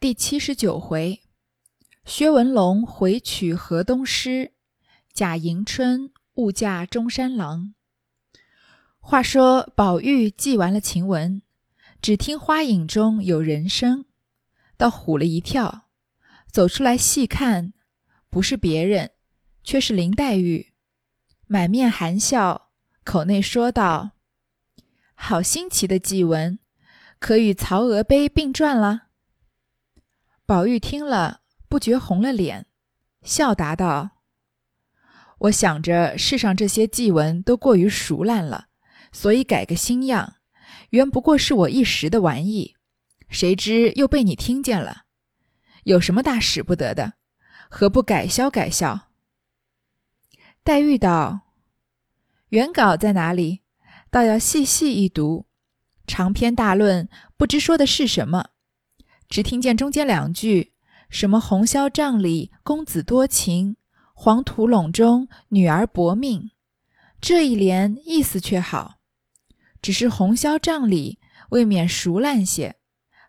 第七十九回，薛文龙回取河东狮，贾迎春误嫁中山狼。话说宝玉记完了晴雯，只听花影中有人声，倒唬了一跳，走出来细看，不是别人，却是林黛玉，满面含笑，口内说道：“好新奇的祭文，可与曹娥碑并传了。”宝玉听了，不觉红了脸，笑答道：“我想着世上这些祭文都过于熟烂了，所以改个新样。原不过是我一时的玩意，谁知又被你听见了。有什么大使不得的？何不改消改消？”黛玉道：“原稿在哪里？倒要细细一读，长篇大论，不知说的是什么。”只听见中间两句，什么“红绡帐里公子多情，黄土垄中女儿薄命”，这一联意思却好，只是“红绡帐里”未免熟烂些，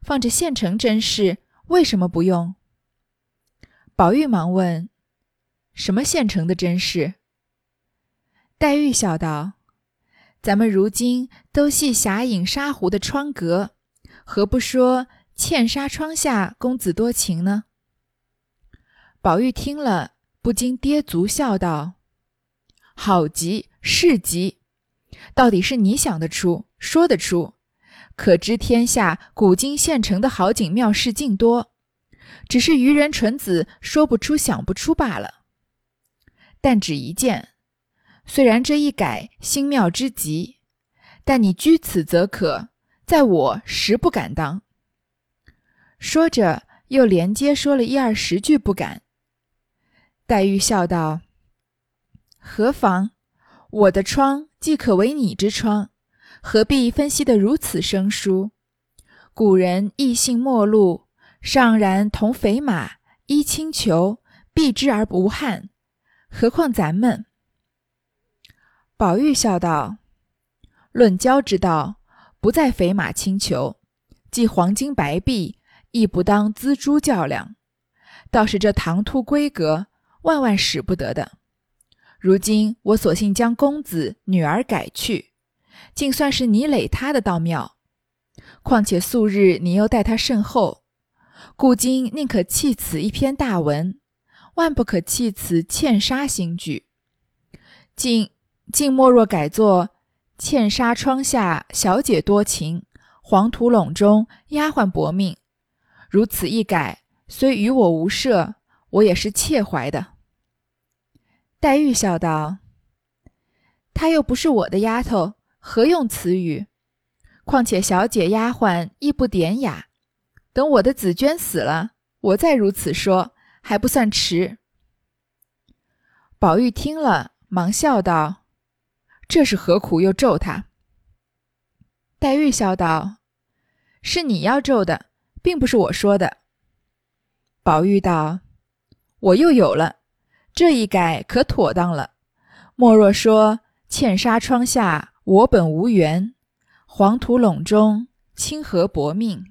放着现成真事，为什么不用？宝玉忙问：“什么现成的真事？”黛玉笑道：“咱们如今都系霞影纱湖的窗格，何不说？”茜纱窗下，公子多情呢。宝玉听了，不禁跌足笑道：“好极，是极！到底是你想得出，说得出，可知天下古今现成的好景妙事尽多，只是愚人蠢子说不出、想不出罢了。但只一件，虽然这一改新妙之极，但你居此则可，在我实不敢当。”说着，又连接说了一二十句不敢。黛玉笑道：“何妨？我的窗既可为你之窗，何必分析得如此生疏？古人异性陌路，尚然同肥马，依轻裘，避之而无憾。何况咱们？”宝玉笑道：“论交之道，不在肥马轻裘，即黄金白璧。”亦不当锱铢较量，倒是这唐突规格，万万使不得的。如今我索性将公子女儿改去，竟算是你累他的道妙。况且素日你又待他甚厚，故今宁可弃此一篇大文，万不可弃此茜纱新句。竟竟莫若改作茜纱窗下小姐多情，黄土垄中丫鬟薄命。如此一改，虽与我无涉，我也是切怀的。黛玉笑道：“她又不是我的丫头，何用此语？况且小姐丫鬟亦不典雅。等我的紫娟死了，我再如此说，还不算迟。”宝玉听了，忙笑道：“这是何苦又咒他？”黛玉笑道：“是你要咒的。”并不是我说的。宝玉道：“我又有了，这一改可妥当了。莫若说茜纱窗下我本无缘，黄土垄中清河薄命。”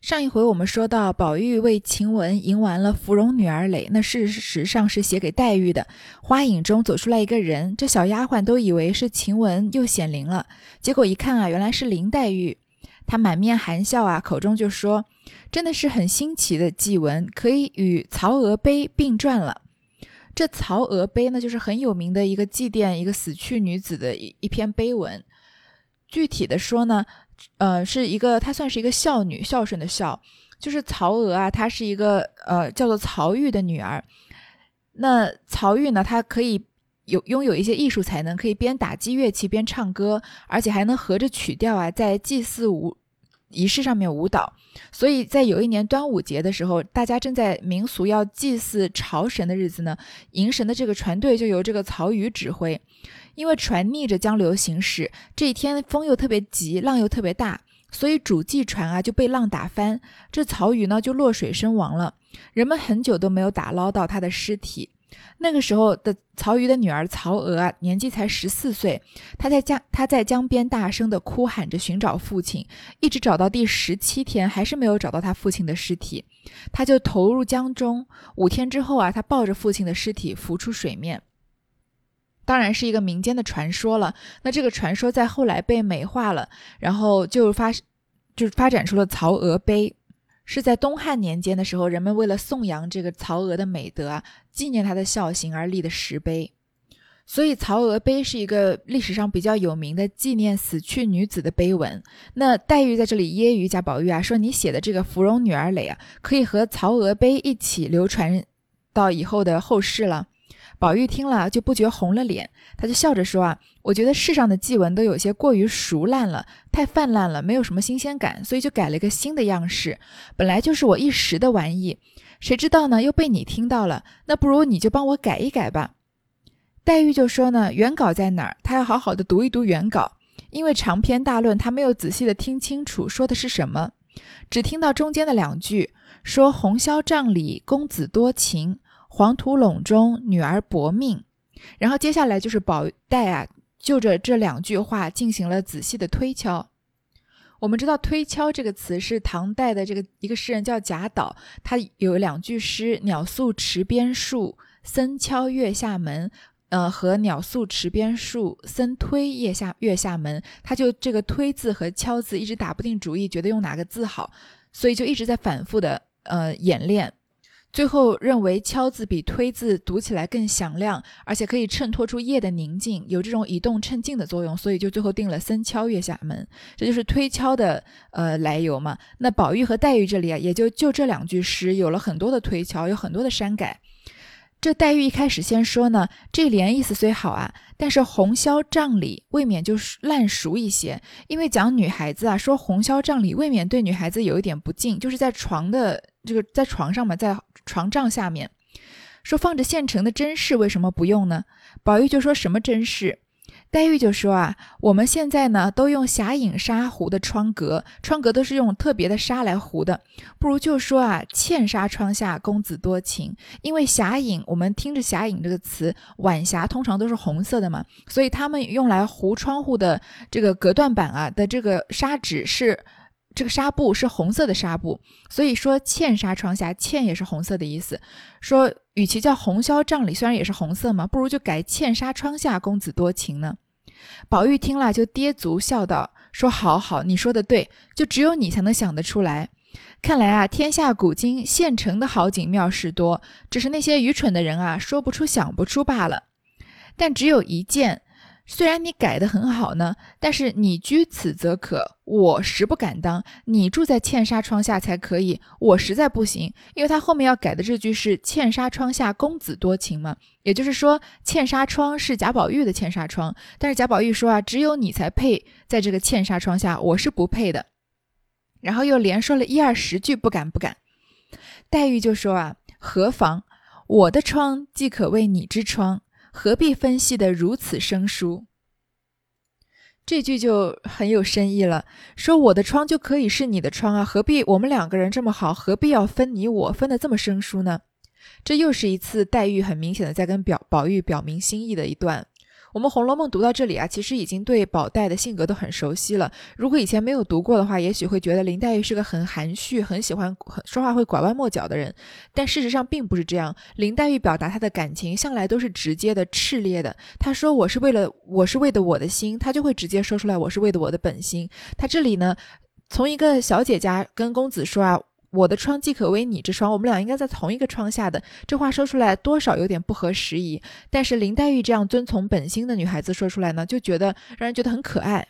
上一回我们说到，宝玉为晴雯迎完了芙蓉女儿蕾，那事实上是写给黛玉的。花影中走出来一个人，这小丫鬟都以为是晴雯又显灵了，结果一看啊，原来是林黛玉。他满面含笑啊，口中就说：“真的是很新奇的祭文，可以与曹娥碑并传了。这曹娥碑呢，就是很有名的一个祭奠一个死去女子的一一篇碑文。具体的说呢，呃，是一个她算是一个孝女，孝顺的孝，就是曹娥啊，她是一个呃叫做曹玉的女儿。那曹玉呢，她可以有拥有一些艺术才能，可以边打击乐器边唱歌，而且还能合着曲调啊，在祭祀舞。”仪式上面舞蹈，所以在有一年端午节的时候，大家正在民俗要祭祀朝神的日子呢，迎神的这个船队就由这个曹禺指挥。因为船逆着江流行驶，这一天风又特别急，浪又特别大，所以主祭船啊就被浪打翻，这曹禺呢就落水身亡了。人们很久都没有打捞到他的尸体，那个时候的曹禺的女儿曹娥啊，年纪才十四岁，她在江她在江边大声的哭喊着寻找父亲，一直找到第十七天，还是没有找到他父亲的尸体，她就投入江中。五天之后啊，她抱着父亲的尸体浮出水面。当然是一个民间的传说了。那这个传说在后来被美化了，然后就发就发展出了曹娥碑。是在东汉年间的时候，人们为了颂扬这个曹娥的美德啊，纪念她的孝行而立的石碑。所以曹娥碑是一个历史上比较有名的纪念死去女子的碑文。那黛玉在这里揶揄贾宝玉啊，说你写的这个芙蓉女儿诔啊，可以和曹娥碑一起流传到以后的后世了。宝玉听了就不觉红了脸，他就笑着说啊，我觉得世上的祭文都有些过于熟烂了，太泛滥了，没有什么新鲜感，所以就改了一个新的样式。本来就是我一时的玩意，谁知道呢又被你听到了，那不如你就帮我改一改吧。黛玉就说呢，原稿在哪儿？他要好好的读一读原稿，因为长篇大论他没有仔细的听清楚说的是什么，只听到中间的两句，说红绡帐里公子多情。黄土陇中女儿薄命，然后接下来就是宝黛啊，就着这两句话进行了仔细的推敲。我们知道“推敲”这个词是唐代的这个一个诗人叫贾岛，他有两句诗：“鸟宿池边树，僧敲月下门。”呃，和“鸟宿池边树，僧推月下月下门。”他就这个“推”字和“敲”字一直打不定主意，觉得用哪个字好，所以就一直在反复的呃演练。最后认为“敲”字比“推”字读起来更响亮，而且可以衬托出夜的宁静，有这种以动衬静的作用，所以就最后定了“僧敲月下门”，这就是推敲的呃来由嘛。那宝玉和黛玉这里啊，也就就这两句诗有了很多的推敲，有很多的删改。这黛玉一开始先说呢，这联意思虽好啊，但是红绡帐里未免就是烂熟一些，因为讲女孩子啊，说红绡帐里未免对女孩子有一点不敬，就是在床的这个在床上嘛，在床帐下面，说放着现成的针饰为什么不用呢？宝玉就说什么针饰？黛玉就说啊，我们现在呢都用霞影纱糊的窗格，窗格都是用特别的纱来糊的，不如就说啊，茜纱窗下公子多情。因为霞影，我们听着霞影这个词，晚霞通常都是红色的嘛，所以他们用来糊窗户的这个隔断板啊的这个纱纸是这个纱布是红色的纱布，所以说茜纱窗下，茜也是红色的意思。说与其叫红绡帐里，虽然也是红色嘛，不如就改茜纱窗下公子多情呢。宝玉听了就跌足笑道：“说好好，你说的对，就只有你才能想得出来。看来啊，天下古今现成的好景妙事多，只是那些愚蠢的人啊，说不出、想不出罢了。但只有一件。”虽然你改得很好呢，但是你居此则可，我实不敢当。你住在茜纱窗下才可以，我实在不行。因为他后面要改的这句是“茜纱窗下公子多情”嘛，也就是说，茜纱窗是贾宝玉的茜纱窗，但是贾宝玉说啊，只有你才配在这个茜纱窗下，我是不配的。然后又连说了一二十句不敢不敢。黛玉就说啊，何妨？我的窗即可为你之窗。何必分析的如此生疏？这句就很有深意了。说我的窗就可以是你的窗啊，何必我们两个人这么好，何必要分你我分的这么生疏呢？这又是一次黛玉很明显的在跟表宝玉表明心意的一段。我们《红楼梦》读到这里啊，其实已经对宝黛的性格都很熟悉了。如果以前没有读过的话，也许会觉得林黛玉是个很含蓄、很喜欢说话会拐弯抹角的人。但事实上并不是这样。林黛玉表达她的感情向来都是直接的、炽烈的。她说：“我是为了，我是为的我的心。”她就会直接说出来：“我是为的我的本心。”她这里呢，从一个小姐家跟公子说啊。我的窗即可为你之窗，我们俩应该在同一个窗下的。这话说出来多少有点不合时宜，但是林黛玉这样遵从本心的女孩子说出来呢，就觉得让人觉得很可爱。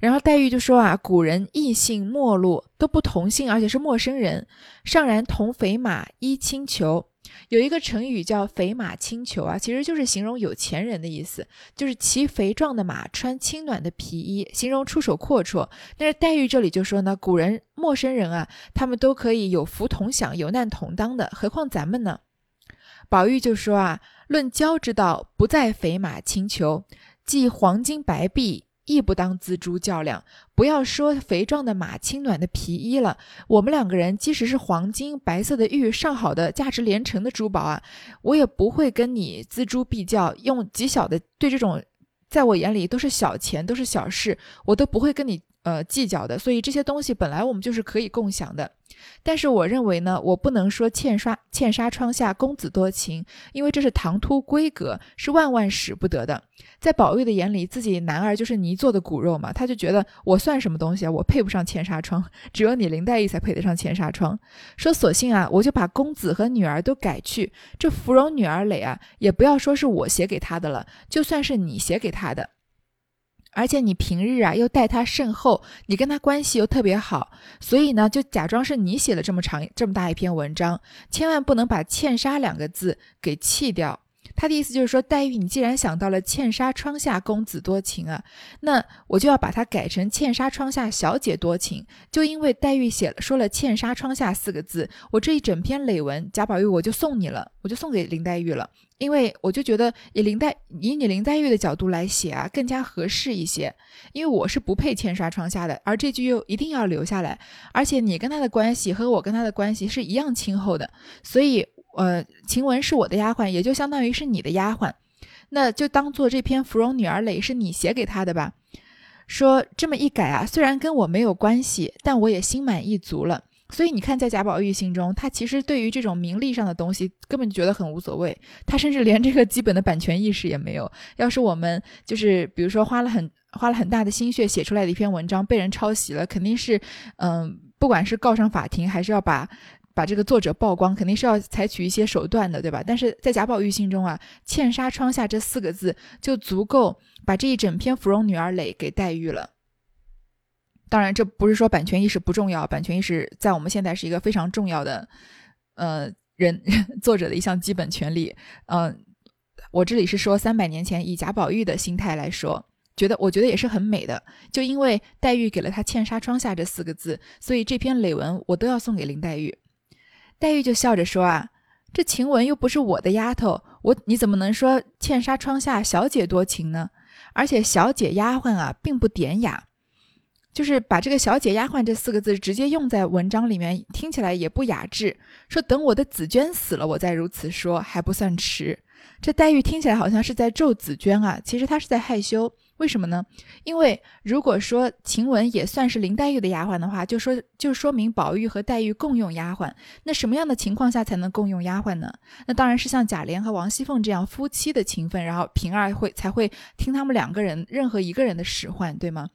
然后黛玉就说啊，古人异姓陌路都不同姓，而且是陌生人，尚然同肥马衣青裘。有一个成语叫“肥马轻裘”啊，其实就是形容有钱人的意思，就是骑肥壮的马，穿轻暖的皮衣，形容出手阔绰。但是黛玉这里就说呢，古人陌生人啊，他们都可以有福同享，有难同当的，何况咱们呢？宝玉就说啊，论交之道，不在肥马轻裘，即黄金白璧亦不当锱铢较量。不要说肥壮的马、轻暖的皮衣了，我们两个人即使是黄金、白色的玉、上好的、价值连城的珠宝啊，我也不会跟你锱铢必较。用极小的对这种，在我眼里都是小钱，都是小事，我都不会跟你。呃，计较的，所以这些东西本来我们就是可以共享的。但是我认为呢，我不能说茜刷茜纱窗下公子多情，因为这是唐突规格，是万万使不得的。在宝玉的眼里，自己男儿就是泥做的骨肉嘛，他就觉得我算什么东西啊？我配不上茜纱窗，只有你林黛玉才配得上茜纱窗。说索性啊，我就把公子和女儿都改去，这芙蓉女儿垒啊，也不要说是我写给他的了，就算是你写给他的。而且你平日啊又待他甚厚，你跟他关系又特别好，所以呢就假装是你写了这么长这么大一篇文章，千万不能把“欠杀”两个字给弃掉。他的意思就是说，黛玉，你既然想到了“茜纱窗下公子多情”啊，那我就要把它改成“茜纱窗下小姐多情”。就因为黛玉写了说了“茜纱窗下”四个字，我这一整篇累文，贾宝玉我就送你了，我就送给林黛玉了。因为我就觉得以林黛以你林黛玉的角度来写啊，更加合适一些。因为我是不配茜纱窗下的，而这句又一定要留下来。而且你跟他的关系和我跟他的关系是一样亲厚的，所以。呃，晴雯是我的丫鬟，也就相当于是你的丫鬟，那就当做这篇《芙蓉女儿诔》是你写给她的吧。说这么一改啊，虽然跟我没有关系，但我也心满意足了。所以你看，在贾宝玉心中，他其实对于这种名利上的东西根本觉得很无所谓，他甚至连这个基本的版权意识也没有。要是我们就是比如说花了很花了很大的心血写出来的一篇文章被人抄袭了，肯定是嗯，不管是告上法庭，还是要把。把这个作者曝光，肯定是要采取一些手段的，对吧？但是在贾宝玉心中啊，“茜纱窗下”这四个字就足够把这一整篇《芙蓉女儿诔》给黛玉了。当然，这不是说版权意识不重要，版权意识在我们现在是一个非常重要的，呃，人 作者的一项基本权利。嗯，我这里是说三百年前以贾宝玉的心态来说，觉得我觉得也是很美的。就因为黛玉给了他“茜纱窗下”这四个字，所以这篇累文我都要送给林黛玉。黛玉就笑着说：“啊，这晴雯又不是我的丫头，我你怎么能说茜纱窗下小姐多情呢？而且小姐丫鬟啊，并不典雅，就是把这个小姐丫鬟这四个字直接用在文章里面，听起来也不雅致。说等我的紫娟死了，我再如此说，还不算迟。这黛玉听起来好像是在咒紫娟啊，其实她是在害羞。”为什么呢？因为如果说晴雯也算是林黛玉的丫鬟的话，就说就说明宝玉和黛玉共用丫鬟。那什么样的情况下才能共用丫鬟呢？那当然是像贾琏和王熙凤这样夫妻的情分，然后平儿会才会听他们两个人任何一个人的使唤，对吗？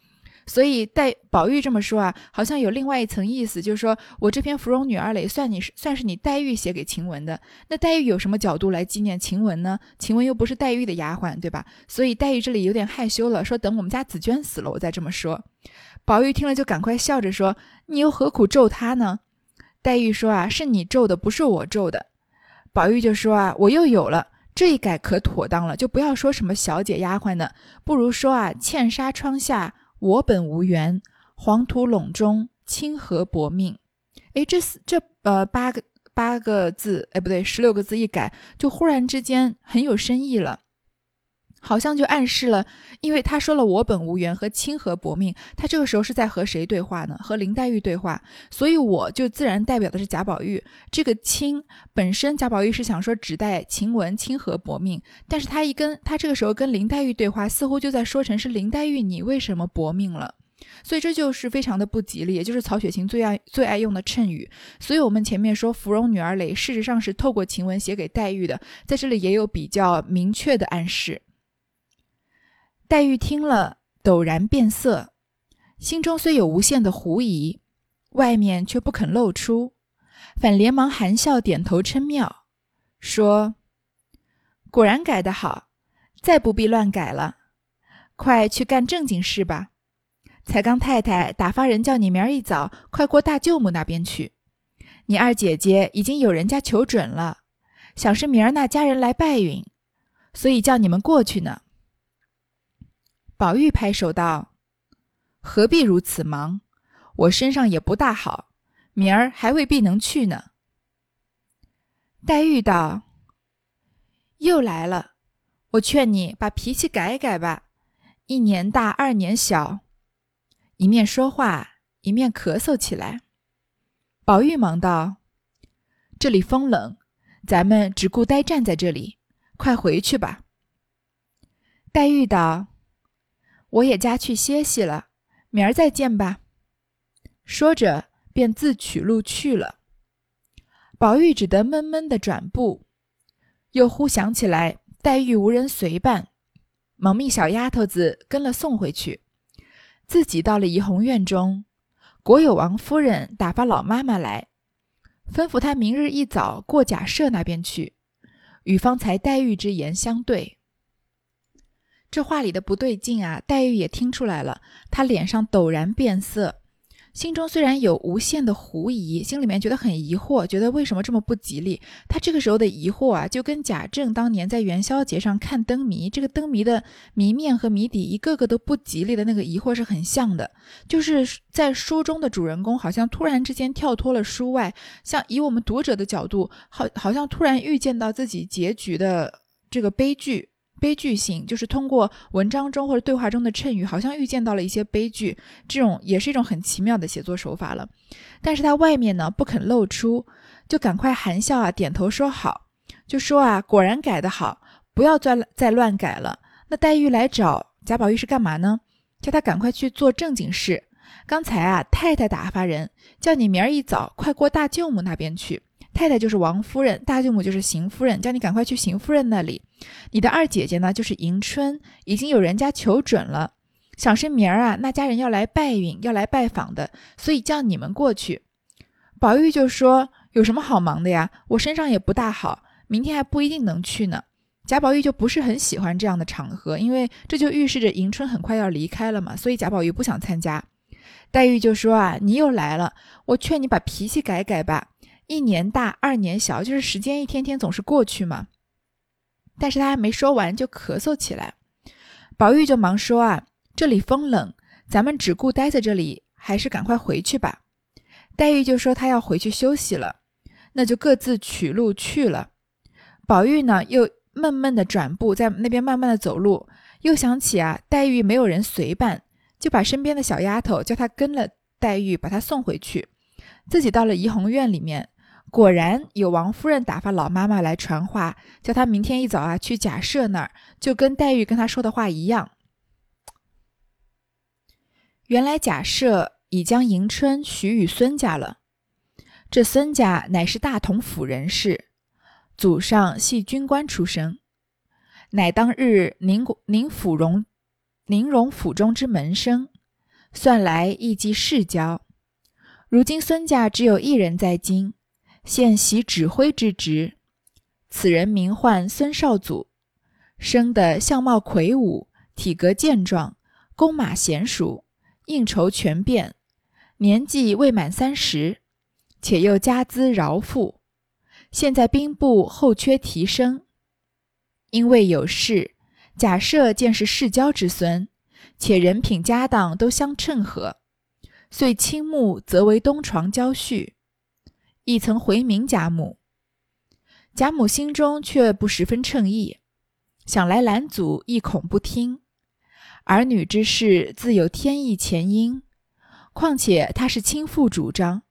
所以黛宝玉这么说啊，好像有另外一层意思，就是说我这篇《芙蓉女儿诔》算你是算是你黛玉写给晴雯的。那黛玉有什么角度来纪念晴雯呢？晴雯又不是黛玉的丫鬟，对吧？所以黛玉这里有点害羞了，说等我们家紫娟死了，我再这么说。宝玉听了就赶快笑着说：“你又何苦咒她呢？”黛玉说：“啊，是你咒的，不是我咒的。”宝玉就说：“啊，我又有了这一改，可妥当了，就不要说什么小姐丫鬟的，不如说啊，茜纱窗下。”我本无缘，黄土垄中，清河薄命。哎，这四这呃八个八个字，哎不对，十六个字一改，就忽然之间很有深意了，好像就暗示了，因为他说了我本无缘和清河薄命，他这个时候是在和谁对话呢？和林黛玉对话，所以我就自然代表的是贾宝玉。这个清本身贾宝玉是想说指代晴雯清河薄命，但是他一跟他这个时候跟林黛玉对话，似乎就在说成是林黛玉你为什么薄命了？所以这就是非常的不吉利，也就是曹雪芹最爱最爱用的衬语。所以我们前面说《芙蓉女儿诔》事实上是透过晴雯写给黛玉的，在这里也有比较明确的暗示。黛玉听了，陡然变色，心中虽有无限的狐疑，外面却不肯露出，反连忙含笑点头称妙，说：“果然改得好，再不必乱改了，快去干正经事吧。”才刚太太打发人叫你明儿一早快过大舅母那边去，你二姐姐已经有人家求准了，想是明儿那家人来拜允，所以叫你们过去呢。宝玉拍手道：“何必如此忙？我身上也不大好，明儿还未必能去呢。”黛玉道：“又来了，我劝你把脾气改改吧。”一年大二年小。”一面说话，一面咳嗽起来。宝玉忙道：“这里风冷，咱们只顾呆站在这里，快回去吧。”黛玉道：“我也家去歇息了，明儿再见吧。”说着，便自取路去了。宝玉只得闷闷的转步，又忽想起来黛玉无人随伴，忙命小丫头子跟了送回去。自己到了怡红院中，果有王夫人打发老妈妈来，吩咐她明日一早过贾赦那边去，与方才黛玉之言相对。这话里的不对劲啊，黛玉也听出来了，她脸上陡然变色。心中虽然有无限的狐疑，心里面觉得很疑惑，觉得为什么这么不吉利？他这个时候的疑惑啊，就跟贾政当年在元宵节上看灯谜，这个灯谜的谜面和谜底一个个都不吉利的那个疑惑是很像的。就是在书中的主人公好像突然之间跳脱了书外，像以我们读者的角度，好好像突然预见到自己结局的这个悲剧。悲剧性就是通过文章中或者对话中的衬语，好像预见到了一些悲剧，这种也是一种很奇妙的写作手法了。但是他外面呢不肯露出，就赶快含笑啊点头说好，就说啊果然改得好，不要再再乱改了。那黛玉来找贾宝玉是干嘛呢？叫他赶快去做正经事。刚才啊太太打发人叫你明儿一早快过大舅母那边去。太太就是王夫人，大舅母就是邢夫人，叫你赶快去邢夫人那里。你的二姐姐呢，就是迎春，已经有人家求准了，想是明儿啊，那家人要来拜允，要来拜访的，所以叫你们过去。宝玉就说：“有什么好忙的呀？我身上也不大好，明天还不一定能去呢。”贾宝玉就不是很喜欢这样的场合，因为这就预示着迎春很快要离开了嘛，所以贾宝玉不想参加。黛玉就说：“啊，你又来了，我劝你把脾气改改吧。”一年大，二年小，就是时间一天天总是过去嘛。但是他还没说完，就咳嗽起来。宝玉就忙说：“啊，这里风冷，咱们只顾待在这里，还是赶快回去吧。”黛玉就说：“她要回去休息了。”那就各自取路去了。宝玉呢，又闷闷的转步，在那边慢慢的走路。又想起啊，黛玉没有人随伴，就把身边的小丫头叫她跟了黛玉，把她送回去。自己到了怡红院里面。果然有王夫人打发老妈妈来传话，叫她明天一早啊去贾赦那儿，就跟黛玉跟他说的话一样。原来贾赦已将迎春许与孙家了，这孙家乃是大同府人士，祖上系军官出身，乃当日宁宁府荣宁荣府中之门生，算来亦即世交。如今孙家只有一人在京。现袭指挥之职，此人名唤孙少祖，生得相貌魁梧，体格健壮，弓马娴熟，应酬全变，年纪未满三十，且又家资饶富，现在兵部后缺提升，因为有事，假设见是世交之孙，且人品家当都相称合，遂倾慕则为东床交婿。亦曾回明贾母，贾母心中却不十分称意，想来拦阻亦恐不听。儿女之事自有天意前因，况且他是亲父主张，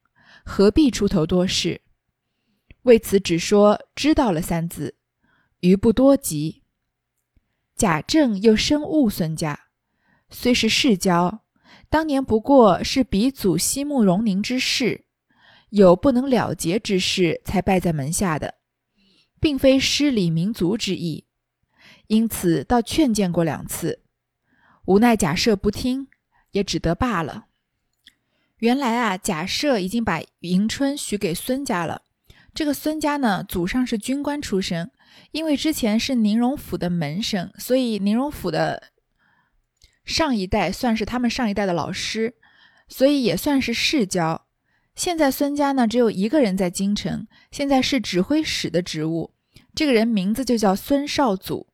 何必出头多事？为此只说知道了三字，余不多及。贾政又深恶孙家，虽是世交，当年不过是鼻祖西慕容宁之事。有不能了结之事，才拜在门下的，并非失礼民族之意，因此倒劝谏过两次，无奈贾赦不听，也只得罢了。原来啊，贾赦已经把迎春许给孙家了。这个孙家呢，祖上是军官出身，因为之前是宁荣府的门生，所以宁荣府的上一代算是他们上一代的老师，所以也算是世交。现在孙家呢只有一个人在京城，现在是指挥使的职务。这个人名字就叫孙少祖，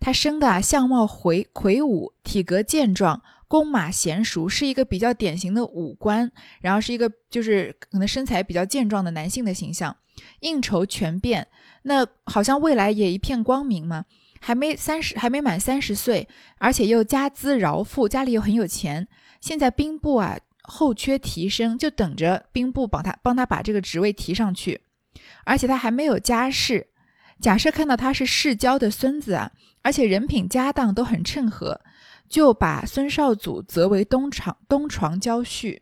他生的啊相貌魁魁梧，体格健壮，弓马娴熟，是一个比较典型的武官，然后是一个就是可能身材比较健壮的男性的形象，应酬全变，那好像未来也一片光明嘛。还没三十，还没满三十岁，而且又家资饶富，家里又很有钱。现在兵部啊后缺提升，就等着兵部帮他帮他把这个职位提上去。而且他还没有家世。假设看到他是世交的孙子啊，而且人品家当都很称和，就把孙少祖择为东床东床交婿。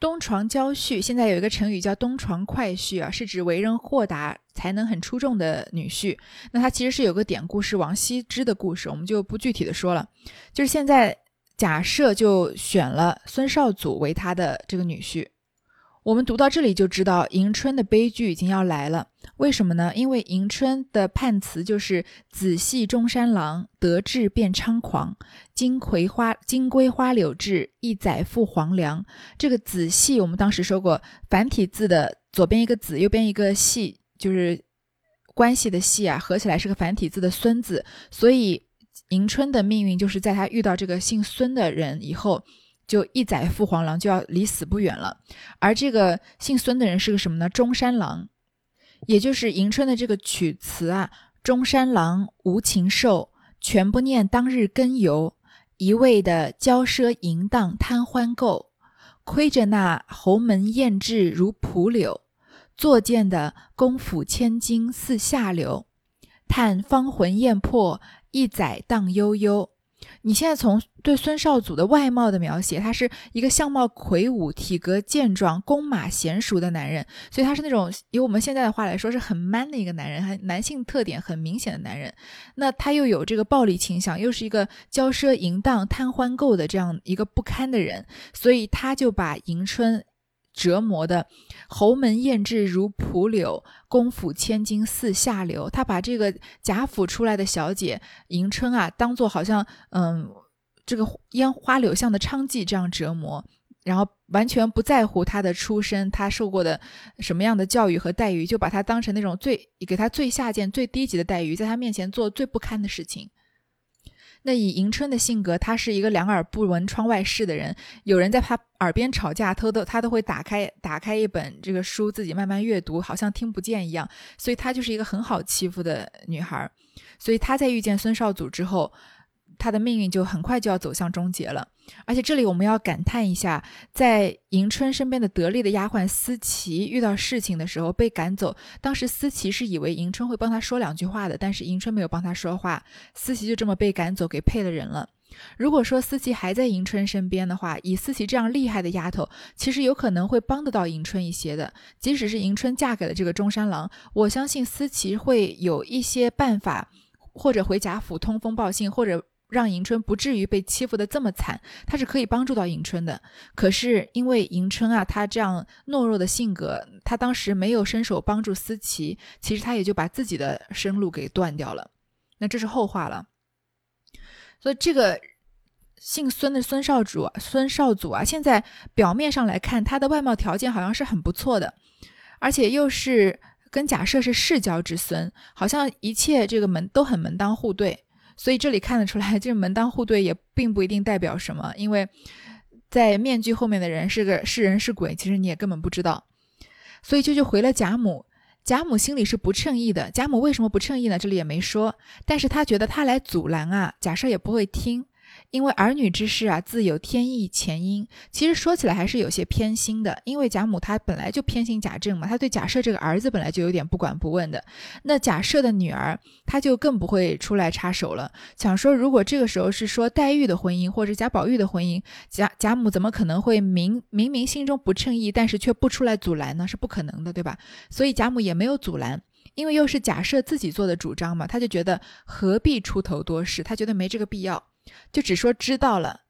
东床交婿，现在有一个成语叫东床快婿啊，是指为人豁达、才能很出众的女婿。那他其实是有个典故，是王羲之的故事，我们就不具体的说了。就是现在假设就选了孙少祖为他的这个女婿。我们读到这里就知道迎春的悲剧已经要来了。为什么呢？因为迎春的判词就是“子系中山狼，得志便猖狂。金葵花金龟花柳志，一载赴黄粱。”这个“子系”我们当时说过，繁体字的左边一个“子”，右边一个“系”，就是关系的“系”啊，合起来是个繁体字的“孙”字。所以迎春的命运就是在他遇到这个姓孙的人以后。就一载父黄狼，就要离死不远了。而这个姓孙的人是个什么呢？中山狼，也就是迎春的这个曲词啊。中山狼无情兽，全不念当日根由。一味的骄奢淫荡贪欢垢，亏着那侯门艳质如蒲柳，作贱的公府千金似下流。叹芳魂艳魄，一载荡悠悠。你现在从对孙少祖的外貌的描写，他是一个相貌魁梧、体格健壮、弓马娴熟的男人，所以他是那种以我们现在的话来说是很 man 的一个男人，很男性特点很明显的男人。那他又有这个暴力倾向，又是一个骄奢淫荡、贪欢购的这样一个不堪的人，所以他就把迎春。折磨的侯门艳质如蒲柳，公府千金似下流。他把这个贾府出来的小姐迎春啊，当做好像嗯这个烟花柳巷的娼妓这样折磨，然后完全不在乎她的出身，她受过的什么样的教育和待遇，就把她当成那种最给她最下贱、最低级的待遇，在她面前做最不堪的事情。那以迎春的性格，她是一个两耳不闻窗外事的人。有人在她耳边吵架，偷偷她都会打开打开一本这个书，自己慢慢阅读，好像听不见一样。所以她就是一个很好欺负的女孩。所以她在遇见孙少祖之后。他的命运就很快就要走向终结了，而且这里我们要感叹一下，在迎春身边的得力的丫鬟思琪遇到事情的时候被赶走，当时思琪是以为迎春会帮他说两句话的，但是迎春没有帮他说话，思琪就这么被赶走，给配了人了。如果说思琪还在迎春身边的话，以思琪这样厉害的丫头，其实有可能会帮得到迎春一些的。即使是迎春嫁给了这个中山狼，我相信思琪会有一些办法，或者回贾府通风报信，或者。让迎春不至于被欺负的这么惨，他是可以帮助到迎春的。可是因为迎春啊，她这样懦弱的性格，她当时没有伸手帮助思琪，其实她也就把自己的生路给断掉了。那这是后话了。所以这个姓孙的孙少主、孙少祖啊，现在表面上来看，他的外貌条件好像是很不错的，而且又是跟假设是世交之孙，好像一切这个门都很门当户对。所以这里看得出来，这门当户对也并不一定代表什么，因为在面具后面的人是个是人是鬼，其实你也根本不知道。所以舅舅回了贾母，贾母心里是不称意的。贾母为什么不称意呢？这里也没说，但是他觉得他来阻拦啊，贾赦也不会听。因为儿女之事啊，自有天意前因。其实说起来还是有些偏心的，因为贾母她本来就偏心贾政嘛，她对贾赦这个儿子本来就有点不管不问的。那贾赦的女儿，她就更不会出来插手了。想说，如果这个时候是说黛玉的婚姻，或者贾宝玉的婚姻，贾贾母怎么可能会明明明心中不称意，但是却不出来阻拦呢？是不可能的，对吧？所以贾母也没有阻拦，因为又是贾赦自己做的主张嘛，他就觉得何必出头多事，他觉得没这个必要。就只说知道了，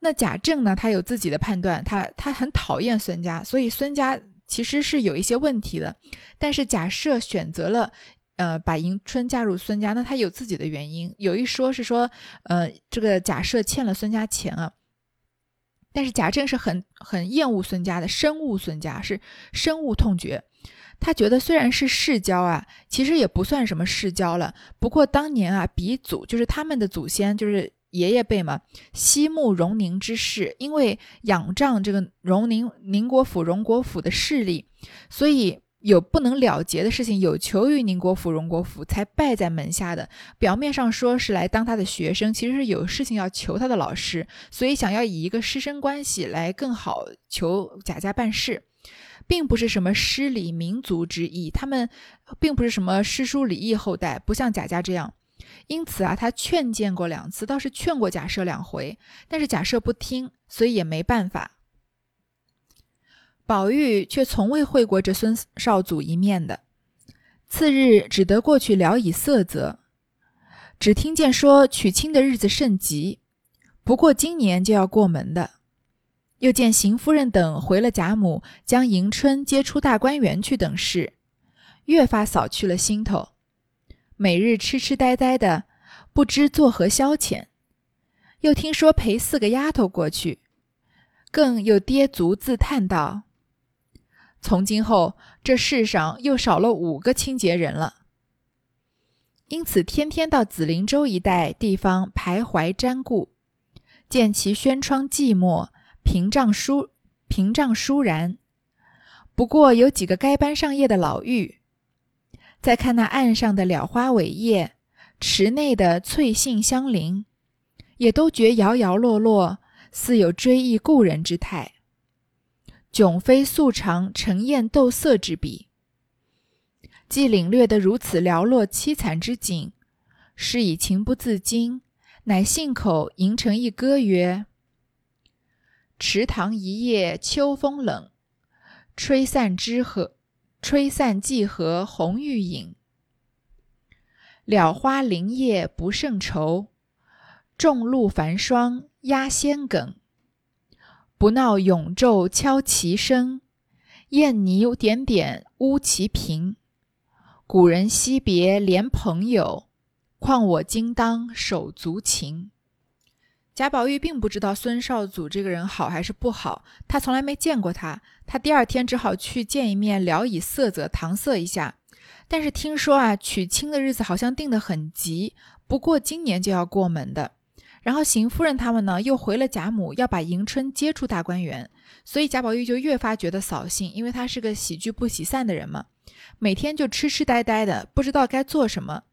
那贾政呢？他有自己的判断，他他很讨厌孙家，所以孙家其实是有一些问题的。但是假设选择了，呃，把迎春嫁入孙家，那他有自己的原因。有一说是说，呃，这个假设欠了孙家钱啊。但是贾政是很很厌恶孙家的，深恶孙家，是深恶痛绝。他觉得虽然是世交啊，其实也不算什么世交了。不过当年啊，鼻祖就是他们的祖先，就是爷爷辈嘛，西慕荣宁之势，因为仰仗这个荣宁宁国府、荣国府的势力，所以有不能了结的事情，有求于宁国府、荣国府，才拜在门下的。表面上说是来当他的学生，其实是有事情要求他的老师，所以想要以一个师生关系来更好求贾家办事，并不是什么师礼民族之意。他们并不是什么诗书礼义后代，不像贾家这样。因此啊，他劝谏过两次，倒是劝过贾赦两回，但是贾赦不听，所以也没办法。宝玉却从未会过这孙少祖一面的，次日只得过去聊以色泽，只听见说娶亲的日子甚急，不过今年就要过门的。又见邢夫人等回了贾母将迎春接出大观园去等事，越发扫去了心头，每日痴痴呆呆的，不知作何消遣。又听说陪四个丫头过去，更又跌足自叹道。从今后，这世上又少了五个清洁人了。因此，天天到紫林洲一带地方徘徊瞻顾，见其轩窗寂寞，屏障疏屏障疏然。不过有几个该班上夜的老妪，再看那岸上的蓼花伟叶，池内的翠杏相邻，也都觉摇摇落落，似有追忆故人之态。迥非素常沉艳斗色之比，既领略得如此寥落凄惨之景，是以情不自禁，乃信口吟成一歌曰：“池塘一夜秋风冷，吹散枝荷，吹散芰荷红玉影。蓼花林叶不胜愁，众露繁霜压仙梗。”不闹永昼敲棋声，燕泥点点污其屏。古人惜别怜朋友，况我今当手足情。贾宝玉并不知道孙少祖这个人好还是不好，他从来没见过他。他第二天只好去见一面，聊以色泽，搪塞一下。但是听说啊，娶亲的日子好像定得很急，不过今年就要过门的。然后邢夫人他们呢，又回了贾母，要把迎春接出大观园，所以贾宝玉就越发觉得扫兴，因为他是个喜聚不喜散的人嘛，每天就痴痴呆呆的，不知道该做什么。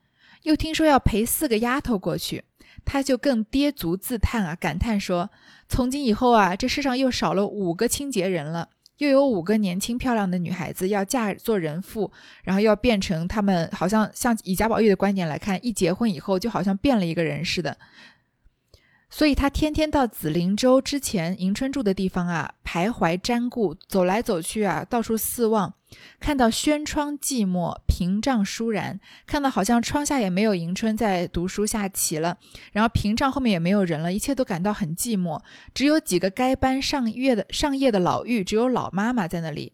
又听说要陪四个丫头过去，他就更跌足自叹啊，感叹说：从今以后啊，这世上又少了五个清洁人了，又有五个年轻漂亮的女孩子要嫁做人妇，然后要变成他们，好像像以贾宝玉的观点来看，一结婚以后就好像变了一个人似的。所以他天天到紫菱洲之前迎春住的地方啊，徘徊瞻顾，走来走去啊，到处四望，看到轩窗寂寞，屏障疏然，看到好像窗下也没有迎春在读书下棋了，然后屏障后面也没有人了，一切都感到很寂寞，只有几个该班上月的上夜的老妪，只有老妈妈在那里。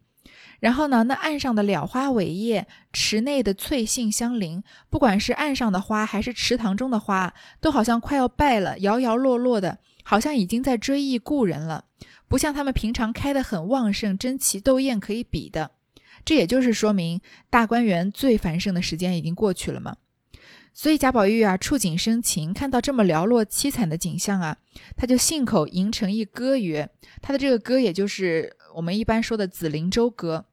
然后呢，那岸上的蓼花伟叶，池内的翠杏相邻，不管是岸上的花，还是池塘中的花，都好像快要败了，摇摇落落的，好像已经在追忆故人了，不像他们平常开得很旺盛，争奇斗艳可以比的。这也就是说明大观园最繁盛的时间已经过去了嘛。所以贾宝玉啊，触景生情，看到这么寥落凄惨的景象啊，他就信口吟成一歌曰：他的这个歌，也就是我们一般说的《紫菱洲歌》。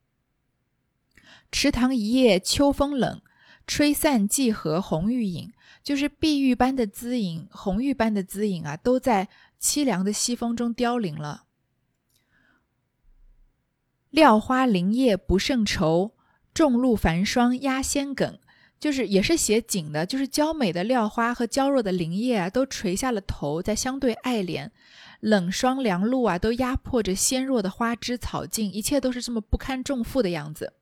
池塘一夜秋风冷，吹散芰荷红玉影。就是碧玉般的姿影，红玉般的姿影啊，都在凄凉的西风中凋零了。料花林叶不胜愁，众露繁霜压仙梗。就是也是写景的，就是娇美的料花和娇弱的林叶啊，都垂下了头，在相对爱怜。冷霜凉露啊，都压迫着纤弱的花枝草茎，一切都是这么不堪重负的样子。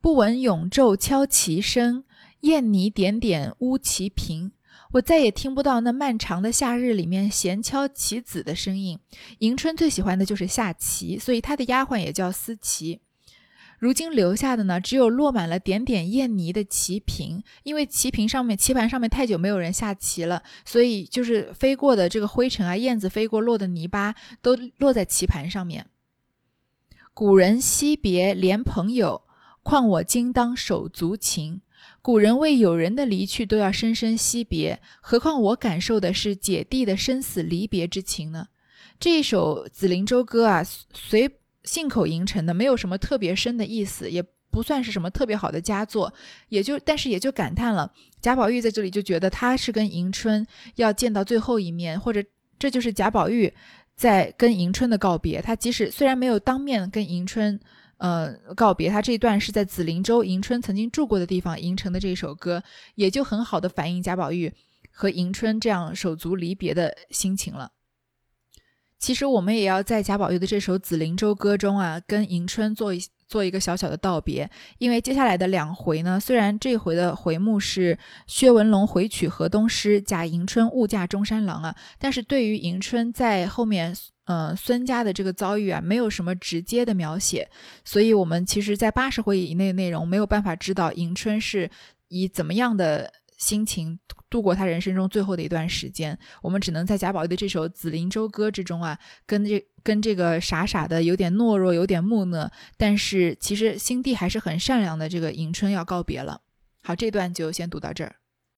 不闻永昼敲棋声，燕泥点点乌其屏。我再也听不到那漫长的夏日里面闲敲棋子的声音。迎春最喜欢的就是下棋，所以她的丫鬟也叫思棋。如今留下的呢，只有落满了点点燕泥的棋屏，因为棋屏上面、棋盘上面太久没有人下棋了，所以就是飞过的这个灰尘啊，燕子飞过落的泥巴都落在棋盘上面。古人惜别怜朋友。况我今当手足情，古人为友人的离去都要深深惜别，何况我感受的是姐弟的生死离别之情呢？这一首《紫菱洲歌》啊，随信口吟沉的，没有什么特别深的意思，也不算是什么特别好的佳作，也就但是也就感叹了贾宝玉在这里就觉得他是跟迎春要见到最后一面，或者这就是贾宝玉在跟迎春的告别。他即使虽然没有当面跟迎春呃告别，他这一段是在紫菱洲迎春曾经住过的地方吟成的这首歌，也就很好的反映贾宝玉和迎春这样手足离别的心情了。其实我们也要在贾宝玉的这首《紫菱洲歌》中啊，跟迎春做一做一个小小的道别。因为接下来的两回呢，虽然这回的回目是薛文龙回娶河东狮，贾迎春误嫁中山狼啊，但是对于迎春在后面，呃，孙家的这个遭遇啊，没有什么直接的描写，所以我们其实，在八十回以内的内容，没有办法知道迎春是以怎么样的。心情度过他人生中最后的一段时间，我们只能在贾宝玉的这首《紫菱洲歌》之中啊，跟这跟这个傻傻的、有点懦弱、有点木讷，但是其实心地还是很善良的这个迎春要告别了。好，这段就先读到这儿。